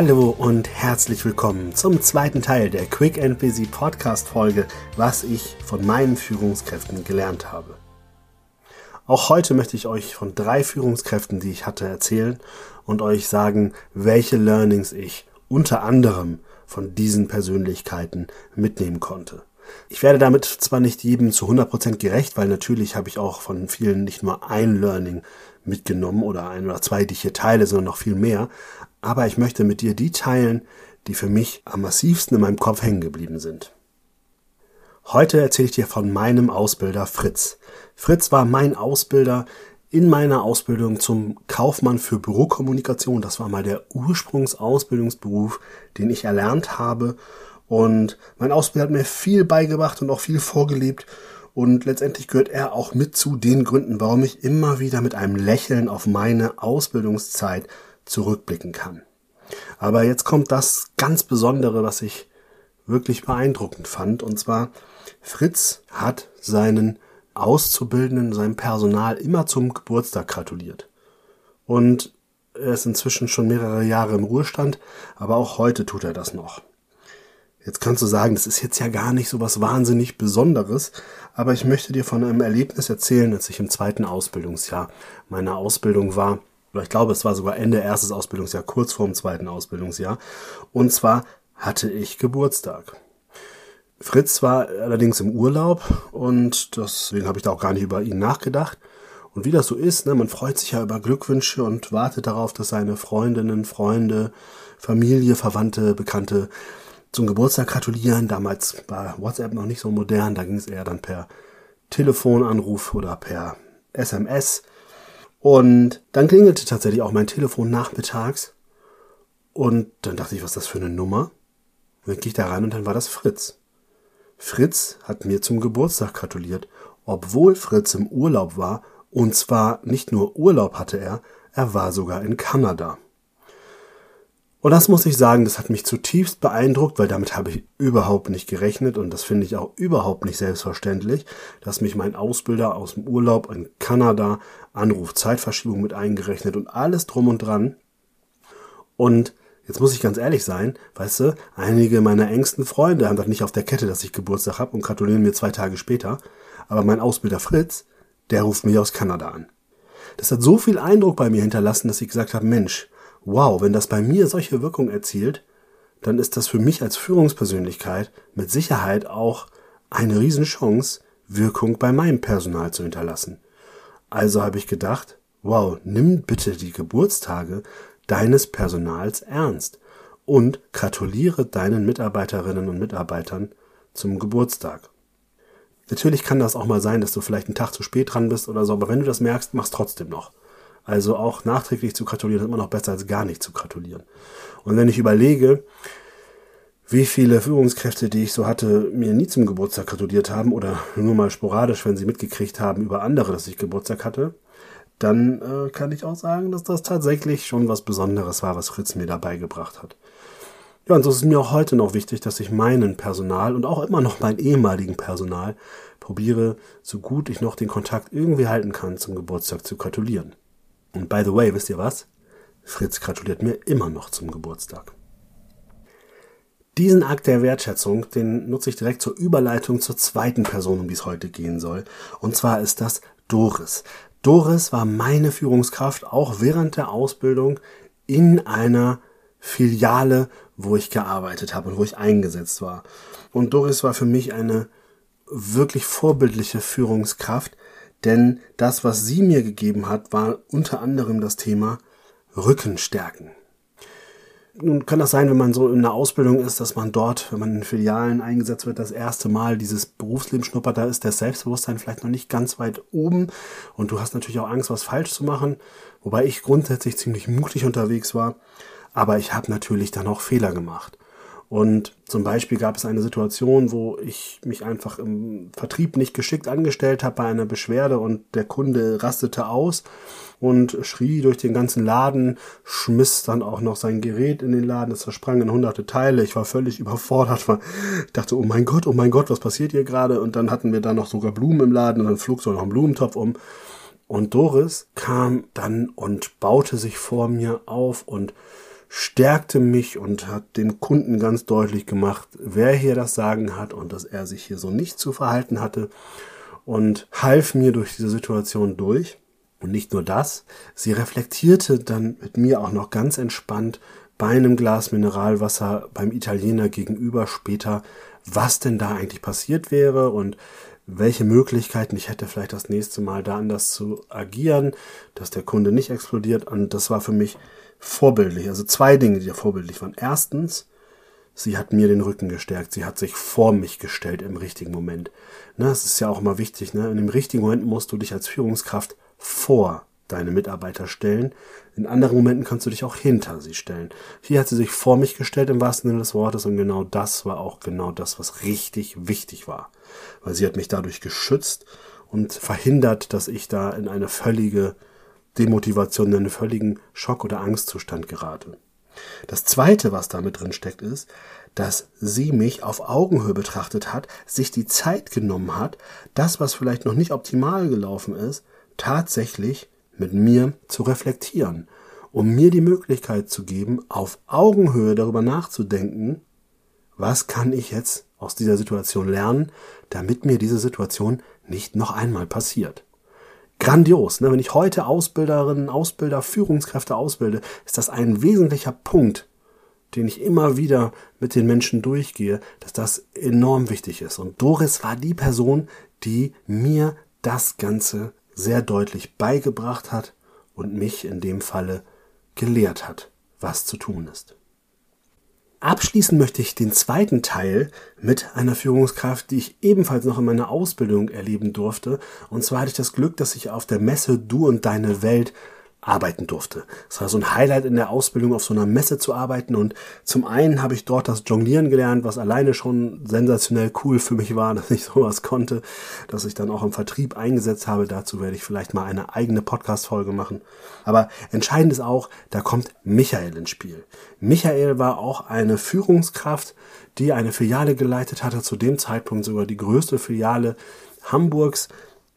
Hallo und herzlich willkommen zum zweiten Teil der Quick and Busy Podcast Folge, was ich von meinen Führungskräften gelernt habe. Auch heute möchte ich euch von drei Führungskräften, die ich hatte, erzählen und euch sagen, welche Learnings ich unter anderem von diesen Persönlichkeiten mitnehmen konnte. Ich werde damit zwar nicht jedem zu 100% gerecht, weil natürlich habe ich auch von vielen nicht nur ein Learning mitgenommen oder ein oder zwei, die ich hier teile, sondern noch viel mehr. Aber ich möchte mit dir die teilen, die für mich am massivsten in meinem Kopf hängen geblieben sind. Heute erzähle ich dir von meinem Ausbilder Fritz. Fritz war mein Ausbilder in meiner Ausbildung zum Kaufmann für Bürokommunikation. Das war mal der Ursprungsausbildungsberuf, den ich erlernt habe. Und mein Ausbilder hat mir viel beigebracht und auch viel vorgelebt. Und letztendlich gehört er auch mit zu den Gründen, warum ich immer wieder mit einem Lächeln auf meine Ausbildungszeit zurückblicken kann. Aber jetzt kommt das ganz Besondere, was ich wirklich beeindruckend fand. Und zwar, Fritz hat seinen Auszubildenden, seinem Personal immer zum Geburtstag gratuliert. Und er ist inzwischen schon mehrere Jahre im Ruhestand, aber auch heute tut er das noch. Jetzt kannst du sagen, das ist jetzt ja gar nicht so was wahnsinnig Besonderes, aber ich möchte dir von einem Erlebnis erzählen, als ich im zweiten Ausbildungsjahr meiner Ausbildung war. Oder ich glaube, es war sogar Ende erstes Ausbildungsjahr, kurz vor dem zweiten Ausbildungsjahr. Und zwar hatte ich Geburtstag. Fritz war allerdings im Urlaub und deswegen habe ich da auch gar nicht über ihn nachgedacht. Und wie das so ist, ne, man freut sich ja über Glückwünsche und wartet darauf, dass seine Freundinnen, Freunde, Familie, Verwandte, Bekannte zum Geburtstag gratulieren. Damals war WhatsApp noch nicht so modern, da ging es eher dann per Telefonanruf oder per SMS. Und dann klingelte tatsächlich auch mein Telefon nachmittags. Und dann dachte ich, was ist das für eine Nummer? Und dann gehe ich da rein und dann war das Fritz. Fritz hat mir zum Geburtstag gratuliert, obwohl Fritz im Urlaub war. Und zwar nicht nur Urlaub hatte er, er war sogar in Kanada. Und das muss ich sagen, das hat mich zutiefst beeindruckt, weil damit habe ich überhaupt nicht gerechnet und das finde ich auch überhaupt nicht selbstverständlich, dass mich mein Ausbilder aus dem Urlaub in Kanada anruft, Zeitverschiebung mit eingerechnet und alles drum und dran. Und jetzt muss ich ganz ehrlich sein, weißt du, einige meiner engsten Freunde haben das nicht auf der Kette, dass ich Geburtstag habe und gratulieren mir zwei Tage später. Aber mein Ausbilder Fritz, der ruft mich aus Kanada an. Das hat so viel Eindruck bei mir hinterlassen, dass ich gesagt habe, Mensch, wow, wenn das bei mir solche Wirkung erzielt, dann ist das für mich als Führungspersönlichkeit mit Sicherheit auch eine Riesenchance, Wirkung bei meinem Personal zu hinterlassen. Also habe ich gedacht, wow, nimm bitte die Geburtstage deines Personals ernst und gratuliere deinen Mitarbeiterinnen und Mitarbeitern zum Geburtstag. Natürlich kann das auch mal sein, dass du vielleicht einen Tag zu spät dran bist oder so, aber wenn du das merkst, mach's trotzdem noch. Also auch nachträglich zu gratulieren ist immer noch besser als gar nicht zu gratulieren. Und wenn ich überlege, wie viele Führungskräfte, die ich so hatte, mir nie zum Geburtstag gratuliert haben oder nur mal sporadisch, wenn sie mitgekriegt haben über andere, dass ich Geburtstag hatte, dann äh, kann ich auch sagen, dass das tatsächlich schon was Besonderes war, was Fritz mir dabei gebracht hat. Ja, und so ist es mir auch heute noch wichtig, dass ich meinen Personal und auch immer noch mein ehemaligen Personal probiere, so gut ich noch den Kontakt irgendwie halten kann, zum Geburtstag zu gratulieren. Und by the way, wisst ihr was? Fritz gratuliert mir immer noch zum Geburtstag. Diesen Akt der Wertschätzung, den nutze ich direkt zur Überleitung zur zweiten Person, um die es heute gehen soll. Und zwar ist das Doris. Doris war meine Führungskraft auch während der Ausbildung in einer Filiale, wo ich gearbeitet habe und wo ich eingesetzt war. Und Doris war für mich eine wirklich vorbildliche Führungskraft, denn das, was sie mir gegeben hat, war unter anderem das Thema Rückenstärken. Nun kann das sein, wenn man so in einer Ausbildung ist, dass man dort, wenn man in Filialen eingesetzt wird, das erste Mal dieses Berufsleben schnuppert, da ist das Selbstbewusstsein vielleicht noch nicht ganz weit oben und du hast natürlich auch Angst, was falsch zu machen, wobei ich grundsätzlich ziemlich mutig unterwegs war, aber ich habe natürlich dann auch Fehler gemacht. Und zum Beispiel gab es eine Situation, wo ich mich einfach im Vertrieb nicht geschickt angestellt habe bei einer Beschwerde und der Kunde rastete aus und schrie durch den ganzen Laden, schmiss dann auch noch sein Gerät in den Laden, es zersprang in hunderte Teile. Ich war völlig überfordert, war, dachte, oh mein Gott, oh mein Gott, was passiert hier gerade? Und dann hatten wir da noch sogar Blumen im Laden und dann flog so noch ein Blumentopf um. Und Doris kam dann und baute sich vor mir auf und stärkte mich und hat dem Kunden ganz deutlich gemacht, wer hier das Sagen hat und dass er sich hier so nicht zu verhalten hatte und half mir durch diese Situation durch. Und nicht nur das, sie reflektierte dann mit mir auch noch ganz entspannt bei einem Glas Mineralwasser beim Italiener gegenüber später, was denn da eigentlich passiert wäre und welche Möglichkeiten ich hätte, vielleicht das nächste Mal da anders zu agieren, dass der Kunde nicht explodiert. Und das war für mich vorbildlich. Also zwei Dinge, die da vorbildlich waren. Erstens, sie hat mir den Rücken gestärkt. Sie hat sich vor mich gestellt im richtigen Moment. Ne, das ist ja auch immer wichtig. Ne? In dem richtigen Moment musst du dich als Führungskraft vor deine Mitarbeiter stellen. In anderen Momenten kannst du dich auch hinter sie stellen. Hier hat sie sich vor mich gestellt im wahrsten Sinne des Wortes und genau das war auch genau das, was richtig wichtig war. Weil sie hat mich dadurch geschützt und verhindert, dass ich da in eine völlige Demotivation, in einen völligen Schock- oder Angstzustand gerate. Das zweite, was da mit drin steckt, ist, dass sie mich auf Augenhöhe betrachtet hat, sich die Zeit genommen hat, das, was vielleicht noch nicht optimal gelaufen ist, tatsächlich mit mir zu reflektieren, um mir die Möglichkeit zu geben, auf Augenhöhe darüber nachzudenken, was kann ich jetzt aus dieser Situation lernen, damit mir diese Situation nicht noch einmal passiert. Grandios, ne? wenn ich heute Ausbilderinnen, Ausbilder, Führungskräfte ausbilde, ist das ein wesentlicher Punkt, den ich immer wieder mit den Menschen durchgehe, dass das enorm wichtig ist. Und Doris war die Person, die mir das Ganze sehr deutlich beigebracht hat und mich in dem Falle gelehrt hat, was zu tun ist. Abschließen möchte ich den zweiten Teil mit einer Führungskraft, die ich ebenfalls noch in meiner Ausbildung erleben durfte. Und zwar hatte ich das Glück, dass ich auf der Messe Du und Deine Welt arbeiten durfte. Es war so ein Highlight in der Ausbildung, auf so einer Messe zu arbeiten. Und zum einen habe ich dort das Jonglieren gelernt, was alleine schon sensationell cool für mich war, dass ich sowas konnte, dass ich dann auch im Vertrieb eingesetzt habe. Dazu werde ich vielleicht mal eine eigene Podcast-Folge machen. Aber entscheidend ist auch, da kommt Michael ins Spiel. Michael war auch eine Führungskraft, die eine Filiale geleitet hatte, zu dem Zeitpunkt sogar die größte Filiale Hamburgs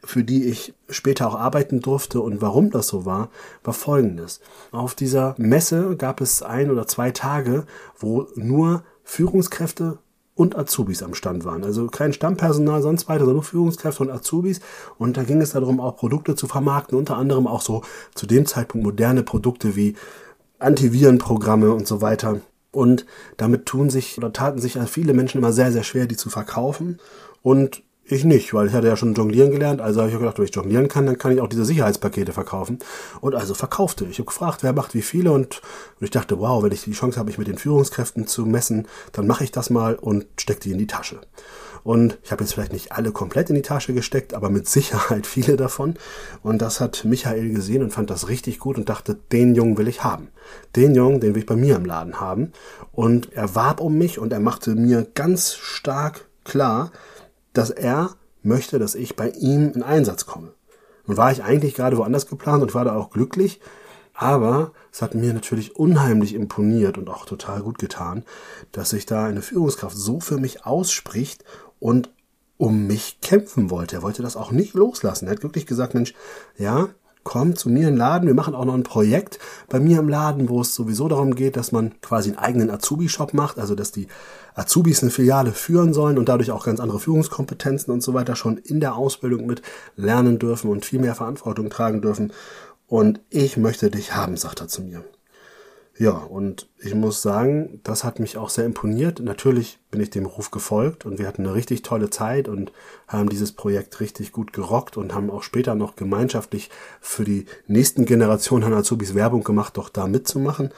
für die ich später auch arbeiten durfte und warum das so war, war folgendes. Auf dieser Messe gab es ein oder zwei Tage, wo nur Führungskräfte und Azubis am Stand waren. Also kein Stammpersonal, sonst weiter, sondern nur Führungskräfte und Azubis. Und da ging es darum, auch Produkte zu vermarkten, unter anderem auch so zu dem Zeitpunkt moderne Produkte wie Antivirenprogramme und so weiter. Und damit tun sich oder taten sich viele Menschen immer sehr, sehr schwer, die zu verkaufen. Und ich nicht, weil ich hatte ja schon jonglieren gelernt. Also habe ich gedacht, wenn ich jonglieren kann, dann kann ich auch diese Sicherheitspakete verkaufen. Und also verkaufte. Ich habe gefragt, wer macht wie viele und, und ich dachte, wow, wenn ich die Chance habe, mich mit den Führungskräften zu messen, dann mache ich das mal und stecke die in die Tasche. Und ich habe jetzt vielleicht nicht alle komplett in die Tasche gesteckt, aber mit Sicherheit viele davon. Und das hat Michael gesehen und fand das richtig gut und dachte, den Jungen will ich haben. Den Jungen, den will ich bei mir im Laden haben. Und er warb um mich und er machte mir ganz stark klar, dass er möchte, dass ich bei ihm in Einsatz komme. Nun war ich eigentlich gerade woanders geplant und war da auch glücklich, aber es hat mir natürlich unheimlich imponiert und auch total gut getan, dass sich da eine Führungskraft so für mich ausspricht und um mich kämpfen wollte. Er wollte das auch nicht loslassen. Er hat wirklich gesagt, Mensch, ja, komm zu mir den Laden. Wir machen auch noch ein Projekt bei mir im Laden, wo es sowieso darum geht, dass man quasi einen eigenen Azubi-Shop macht, also dass die Azubis eine Filiale führen sollen und dadurch auch ganz andere Führungskompetenzen und so weiter schon in der Ausbildung mit lernen dürfen und viel mehr Verantwortung tragen dürfen. Und ich möchte dich haben, sagt er zu mir. Ja, und ich muss sagen, das hat mich auch sehr imponiert. Natürlich bin ich dem Ruf gefolgt und wir hatten eine richtig tolle Zeit und haben dieses Projekt richtig gut gerockt und haben auch später noch gemeinschaftlich für die nächsten Generationen an Azubis Werbung gemacht, doch da mitzumachen.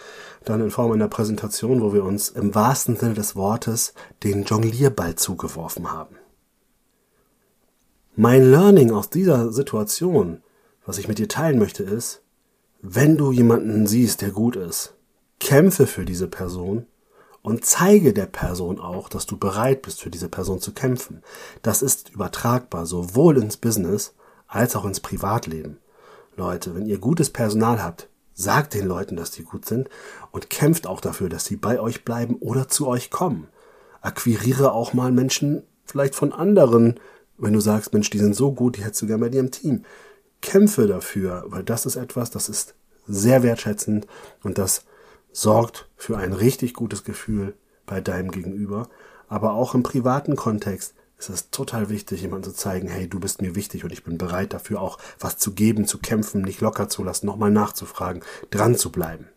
Dann in Form einer Präsentation, wo wir uns im wahrsten Sinne des Wortes den Jonglierball zugeworfen haben. Mein Learning aus dieser Situation, was ich mit dir teilen möchte, ist, wenn du jemanden siehst, der gut ist, kämpfe für diese Person und zeige der Person auch, dass du bereit bist, für diese Person zu kämpfen. Das ist übertragbar sowohl ins Business als auch ins Privatleben. Leute, wenn ihr gutes Personal habt, sagt den Leuten, dass die gut sind und kämpft auch dafür, dass sie bei euch bleiben oder zu euch kommen. Akquiriere auch mal Menschen vielleicht von anderen, wenn du sagst, Mensch, die sind so gut, die hättest du gerne bei dir im Team. Kämpfe dafür, weil das ist etwas, das ist sehr wertschätzend und das sorgt für ein richtig gutes Gefühl bei deinem Gegenüber. Aber auch im privaten Kontext ist es total wichtig, jemandem zu zeigen, hey, du bist mir wichtig und ich bin bereit dafür auch was zu geben, zu kämpfen, nicht locker zu lassen, nochmal nachzufragen, dran zu bleiben.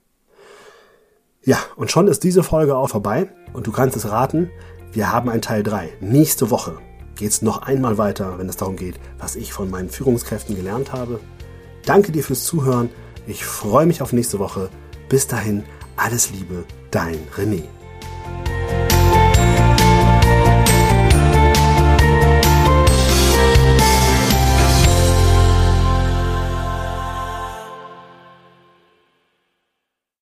Ja, und schon ist diese Folge auch vorbei und du kannst es raten, wir haben ein Teil 3. Nächste Woche geht es noch einmal weiter, wenn es darum geht, was ich von meinen Führungskräften gelernt habe. Danke dir fürs Zuhören. Ich freue mich auf nächste Woche. Bis dahin, alles Liebe, dein René.